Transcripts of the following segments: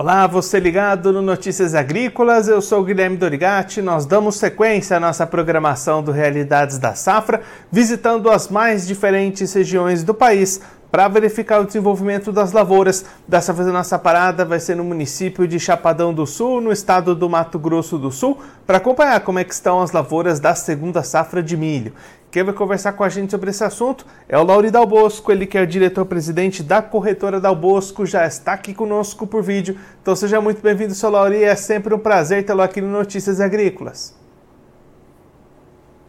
Olá, você ligado no Notícias Agrícolas, eu sou Guilherme Dorigati. Nós damos sequência à nossa programação do Realidades da Safra, visitando as mais diferentes regiões do país para verificar o desenvolvimento das lavouras. Dessa vez a nossa parada vai ser no município de Chapadão do Sul, no estado do Mato Grosso do Sul, para acompanhar como é que estão as lavouras da segunda safra de milho. Quem vai conversar com a gente sobre esse assunto é o Lauri Dalbosco, ele que é o diretor-presidente da corretora Dalbosco, já está aqui conosco por vídeo. Então seja muito bem-vindo, seu Lauri, é sempre um prazer tê-lo aqui no Notícias Agrícolas.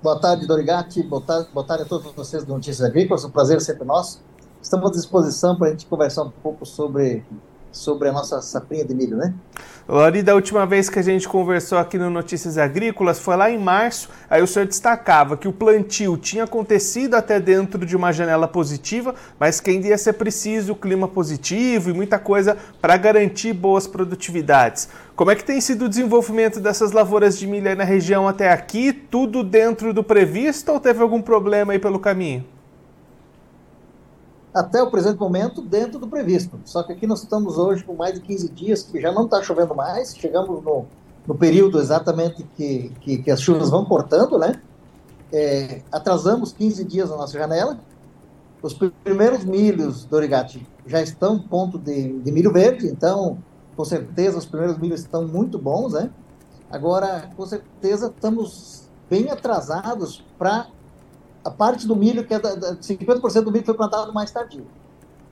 Boa tarde, Dorigati, boa tarde, boa tarde a todos vocês do Notícias Agrícolas, um prazer sempre nosso. Estamos à disposição para a gente conversar um pouco sobre sobre a nossa safrinha de milho, né? Lori, da última vez que a gente conversou aqui no Notícias Agrícolas foi lá em março, aí o senhor destacava que o plantio tinha acontecido até dentro de uma janela positiva, mas que ainda ia ser preciso clima positivo e muita coisa para garantir boas produtividades. Como é que tem sido o desenvolvimento dessas lavouras de milho aí na região até aqui? Tudo dentro do previsto ou teve algum problema aí pelo caminho? Até o presente momento dentro do previsto. Só que aqui nós estamos hoje com mais de 15 dias, que já não está chovendo mais, chegamos no, no período exatamente que, que, que, as chuvas vão cortando, né? É, atrasamos 15 dias na nossa janela. Os primeiros milhos do Origati já estão ponto de, de milho verde, então, com certeza, os primeiros milhos estão muito bons, né? Agora, com certeza, estamos bem atrasados para a parte do milho, que é da, da 50% do milho foi plantado mais tardio.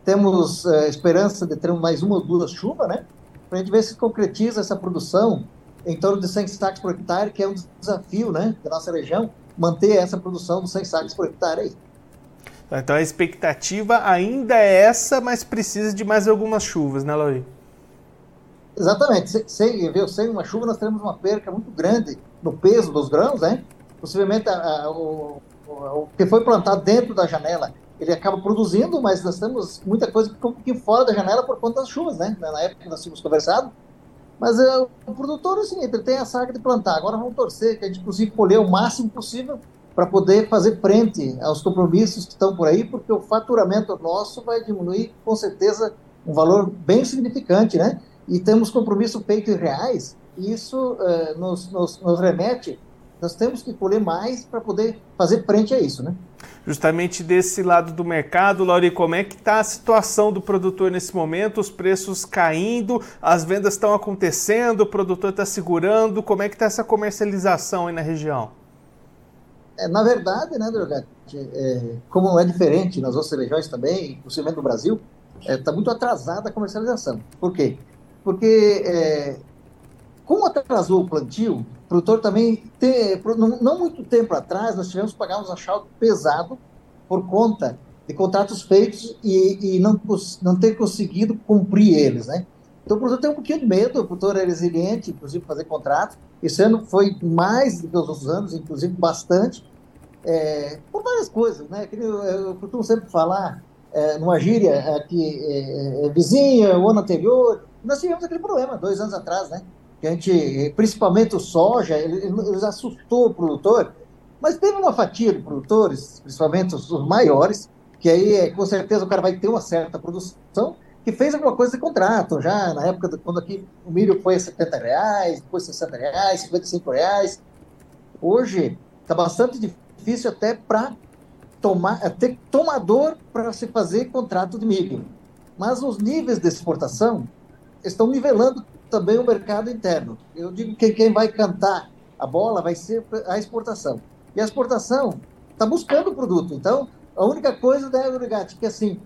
Temos é, esperança de ter mais uma ou duas chuvas, né? Para a gente ver se concretiza essa produção em torno de 100 sacos por hectare, que é um desafio, né, da nossa região, manter essa produção dos 100 sacos por hectare aí. Então a expectativa ainda é essa, mas precisa de mais algumas chuvas, né, Lauri? Exatamente. Sem, viu, sem uma chuva, nós teremos uma perca muito grande no peso dos grãos, né? Possivelmente a, a, o, o que foi plantado dentro da janela, ele acaba produzindo, mas nós temos muita coisa que ficou pouquinho fora da janela por conta das chuvas, né? Na época que nós tínhamos conversado. Mas uh, o produtor, assim, ele tem a saga de plantar. Agora vamos torcer que a gente consiga colher o máximo possível para poder fazer frente aos compromissos que estão por aí, porque o faturamento nosso vai diminuir, com certeza, um valor bem significante, né? E temos compromisso feito em reais, e isso uh, nos, nos, nos remete nós temos que colher mais para poder fazer frente a isso, né? Justamente desse lado do mercado, Lauri, como é que está a situação do produtor nesse momento? Os preços caindo, as vendas estão acontecendo, o produtor está segurando, como é que está essa comercialização aí na região? É, na verdade, né, Drogatti, é, como não é diferente nas outras regiões também, possivelmente no Brasil, está é, tá muito atrasada a comercialização. Por quê? Porque é, como atrasou o plantio, o produtor também, não muito tempo atrás, nós tivemos que pagar um achado pesado por conta de contratos feitos e, e, não, não ter conseguido cumprir eles, né? Então o produtor tem um pouquinho de medo, o produtor é resiliente, inclusive, fazer contratos. Esse ano foi mais do que os outros anos, inclusive bastante, é, por várias coisas, né? Eu, eu costumo sempre falar, é, numa gíria que é, é, vizinha, o ano anterior, nós tivemos aquele problema, dois anos atrás, né? Que a gente, principalmente o soja, ele, ele assustou o produtor, mas teve uma fatia de produtores, principalmente os, os maiores, que aí com certeza o cara vai ter uma certa produção, que fez alguma coisa de contrato, já na época de, quando aqui o milho foi a 70 reais, depois 60 reais, 55 reais. Hoje está bastante difícil até para tomar, ter tomador para se fazer contrato de milho. Mas os níveis de exportação estão nivelando também o mercado interno. Eu digo que quem vai cantar a bola vai ser a exportação. E a exportação está buscando o produto. Então, a única coisa da Eurogate que assim,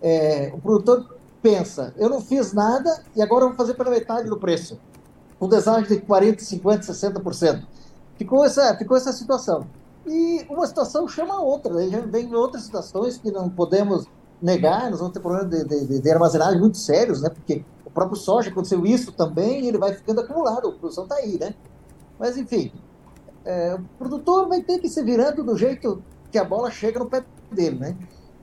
é, o produtor pensa, eu não fiz nada e agora vou fazer pela metade do preço. Com desagem de 40%, 50%, 60%. Ficou essa, ficou essa situação. E uma situação chama a outra. Né? Vem outras situações que não podemos negar, nós vamos ter problemas de, de, de armazenagem muito sérios, né? porque próprio soja aconteceu isso também, ele vai ficando acumulado, a produção está aí, né? Mas, enfim, é, o produtor vai ter que se virando do jeito que a bola chega no pé dele, né?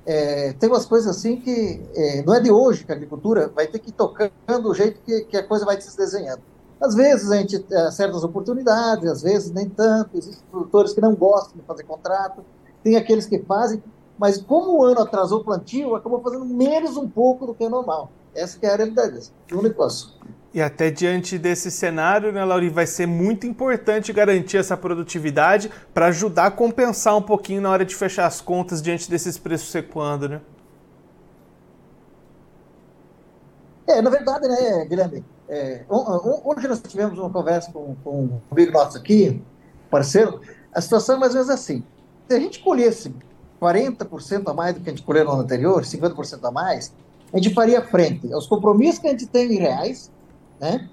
É, tem umas coisas assim que é, não é de hoje que a agricultura vai ter que ir tocando do jeito que, que a coisa vai se desenhando. Às vezes a gente tem certas oportunidades, às vezes nem tanto. Existem produtores que não gostam de fazer contrato, tem aqueles que fazem, mas como o ano atrasou o plantio, acabou fazendo menos um pouco do que é normal. Essa que é a realidade do negócio. E até diante desse cenário, né, Lauri, vai ser muito importante garantir essa produtividade para ajudar a compensar um pouquinho na hora de fechar as contas diante desses preços recuando, né? É, na verdade, né, Guilherme, é, hoje nós tivemos uma conversa com, com um amigo nosso aqui, parceiro, a situação é mais ou menos assim. Se a gente colhesse 40% a mais do que a gente colheu no ano anterior, 50% a mais, a gente faria frente aos compromissos que a gente tem em reais, né?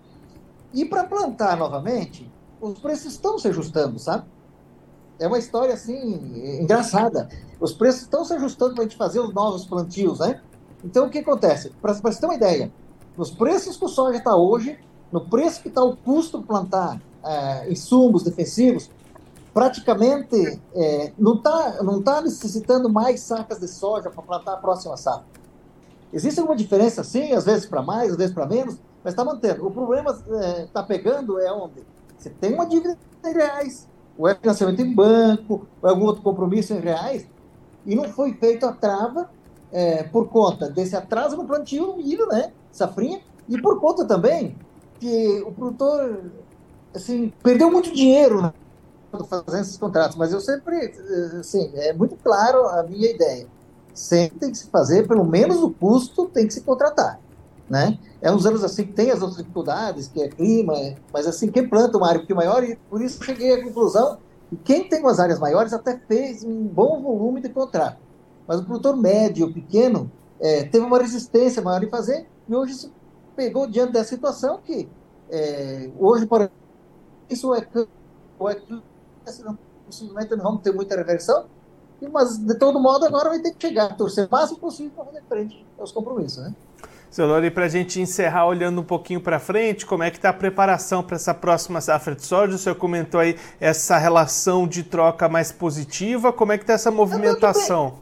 E para plantar novamente, os preços estão se ajustando, sabe? É uma história assim engraçada. Os preços estão se ajustando para a gente fazer os novos plantios, né? Então o que acontece? Para você ter uma ideia, nos preços que o soja está hoje, no preço que está o custo de plantar é, insumos defensivos, praticamente é, não está não tá necessitando mais sacas de soja para plantar a próxima safra. Existe alguma diferença, sim, às vezes para mais, às vezes para menos, mas está mantendo. O problema está é, tá pegando é onde? Você tem uma dívida em reais, ou é financiamento em banco, ou é algum outro compromisso em reais, e não foi feito a trava é, por conta desse atraso no plantio do milho, né? safrinha, e por conta também que o produtor assim, perdeu muito dinheiro né, fazendo esses contratos, mas eu sempre, assim, é muito claro a minha ideia. Sempre tem que se fazer, pelo menos o custo tem que se contratar, né? É uns anos assim que tem as outras dificuldades, que é clima, mas assim, quem planta uma área um pouquinho maior, e por isso cheguei à conclusão que quem tem umas áreas maiores até fez um bom volume de contrato. Mas o produtor médio, pequeno, é, teve uma resistência maior em fazer, e hoje se pegou diante dessa situação que é, hoje, para isso é, é simplesmente não vamos ter muita reversão, mas de todo modo agora vai ter que chegar, torcer o máximo possível para fazer frente aos compromissos, né? Seu Lori, para a gente encerrar olhando um pouquinho para frente, como é que está a preparação para essa próxima safra de soja? O senhor comentou aí essa relação de troca mais positiva, como é que está essa movimentação?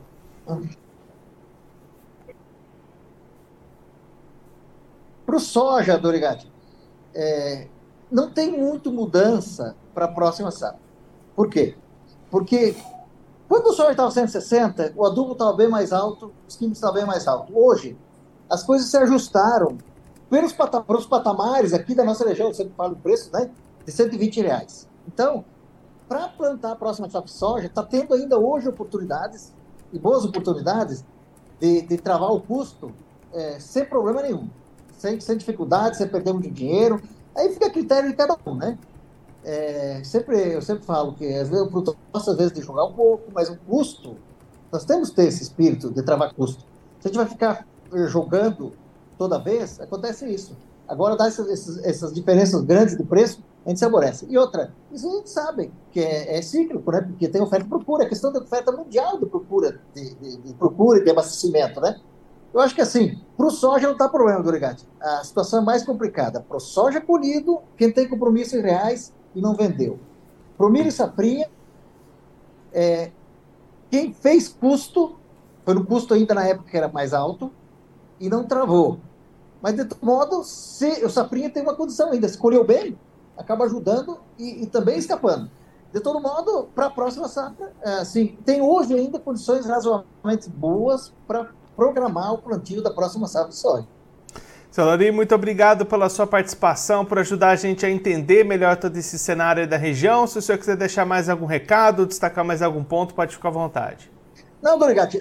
Para o soja, Dorigati, é, não tem muito mudança para a próxima safra. Por quê? Porque quando o soja estava 160, o adubo estava bem mais alto, os químicos estavam bem mais alto. Hoje, as coisas se ajustaram pelos os patamares aqui da nossa região, sempre falo o preço, né? De 120 reais. Então, para plantar a próxima safra de soja, está tendo ainda hoje oportunidades, e boas oportunidades, de, de travar o custo é, sem problema nenhum sem, sem dificuldade, sem perder muito dinheiro. Aí fica a critério de cada um, né? É, sempre, eu sempre falo que às vezes às vezes de jogar um pouco, mas o custo, nós temos que ter esse espírito de travar custo. Se a gente vai ficar eh, jogando toda vez, acontece isso. Agora dá essas, essas diferenças grandes de preço, a gente se aborrece. E outra, isso a gente sabe que é, é cíclico, né? Porque tem oferta e procura, a questão da oferta mundial de procura, de, de, de procura e de abastecimento, né? Eu acho que assim, para o soja não está problema, Dorigati. A situação é mais complicada. Para o soja colhido, quem tem compromissos reais e não vendeu. Para o milho e safrinha, é, quem fez custo, foi no custo ainda na época que era mais alto, e não travou. Mas, de todo modo, se, o safrinha tem uma condição ainda. Se colheu bem, acaba ajudando e, e também escapando. De todo modo, para a próxima safra, assim, tem hoje ainda condições razoavelmente boas para programar o plantio da próxima safra de soja. Seu Lori, muito obrigado pela sua participação, por ajudar a gente a entender melhor todo esse cenário da região. Se o senhor quiser deixar mais algum recado, destacar mais algum ponto, pode ficar à vontade. Não, obrigado.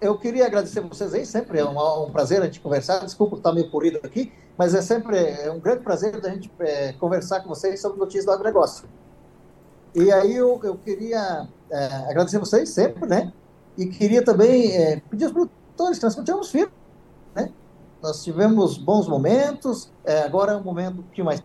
Eu queria agradecer a vocês aí, sempre é um, um prazer a gente conversar. Desculpa estar meio corrido aqui, mas é sempre é um grande prazer a gente é, conversar com vocês sobre notícias do agronegócio. E aí eu, eu queria é, agradecer a vocês sempre, né? E queria também é, pedir aos produtores que nós continuamos? Nós tivemos bons momentos, é, agora é um momento que mais.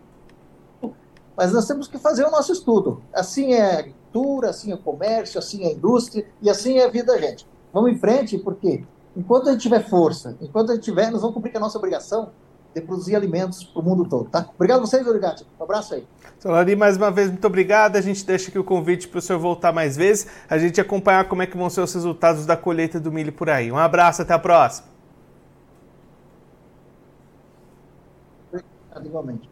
Mas nós temos que fazer o nosso estudo. Assim é a agricultura, assim é o comércio, assim é a indústria e assim é a vida da gente. Vamos em frente, porque enquanto a gente tiver força, enquanto a gente tiver, nós vamos cumprir a nossa obrigação de produzir alimentos para o mundo todo, tá? Obrigado a vocês, Origati. Um abraço aí. Solari, mais uma vez, muito obrigado. A gente deixa aqui o convite para o senhor voltar mais vezes, a gente acompanhar como é que vão ser os resultados da colheita do milho por aí. Um abraço, até a próxima. Obrigado, igualmente.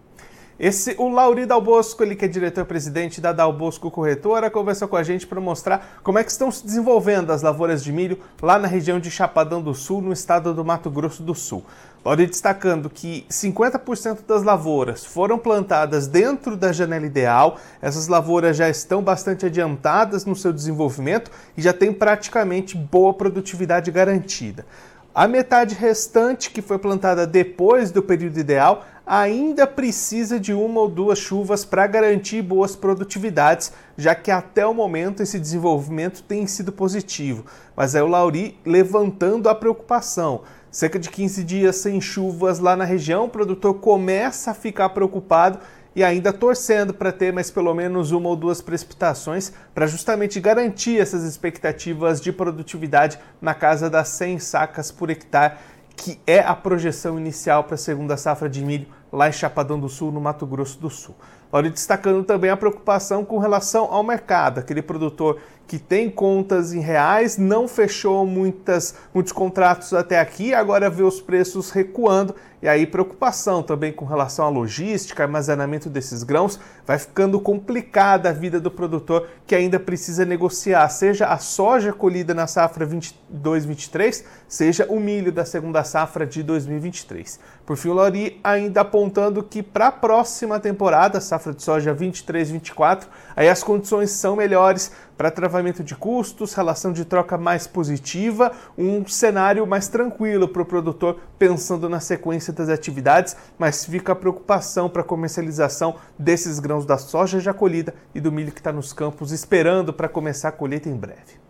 Esse, o Lauri Dalbosco, ele que é diretor-presidente da Dalbosco Corretora, conversou com a gente para mostrar como é que estão se desenvolvendo as lavouras de milho lá na região de Chapadão do Sul, no estado do Mato Grosso do Sul. Lauri destacando que 50% das lavouras foram plantadas dentro da janela ideal, essas lavouras já estão bastante adiantadas no seu desenvolvimento e já têm praticamente boa produtividade garantida. A metade restante, que foi plantada depois do período ideal, ainda precisa de uma ou duas chuvas para garantir boas produtividades, já que até o momento esse desenvolvimento tem sido positivo. Mas é o Lauri levantando a preocupação. Cerca de 15 dias sem chuvas lá na região, o produtor começa a ficar preocupado e ainda torcendo para ter mais pelo menos uma ou duas precipitações para justamente garantir essas expectativas de produtividade na casa das 100 sacas por hectare, que é a projeção inicial para a segunda safra de milho lá em Chapadão do Sul, no Mato Grosso do Sul. Olha, destacando também a preocupação com relação ao mercado, aquele produtor que tem contas em reais, não fechou muitas, muitos contratos até aqui, agora vê os preços recuando e aí preocupação também com relação à logística, armazenamento desses grãos, vai ficando complicada a vida do produtor que ainda precisa negociar, seja a soja colhida na safra 22-23, seja o milho da segunda safra de 2023. Por fim, o Lori ainda apontando que para a próxima temporada, safra de soja 23-24, aí as condições são melhores para travamento de custos, relação de troca mais positiva, um cenário mais tranquilo para o produtor pensando na sequência das atividades, mas fica a preocupação para a comercialização desses grãos da soja já colhida e do milho que está nos campos esperando para começar a colheita em breve.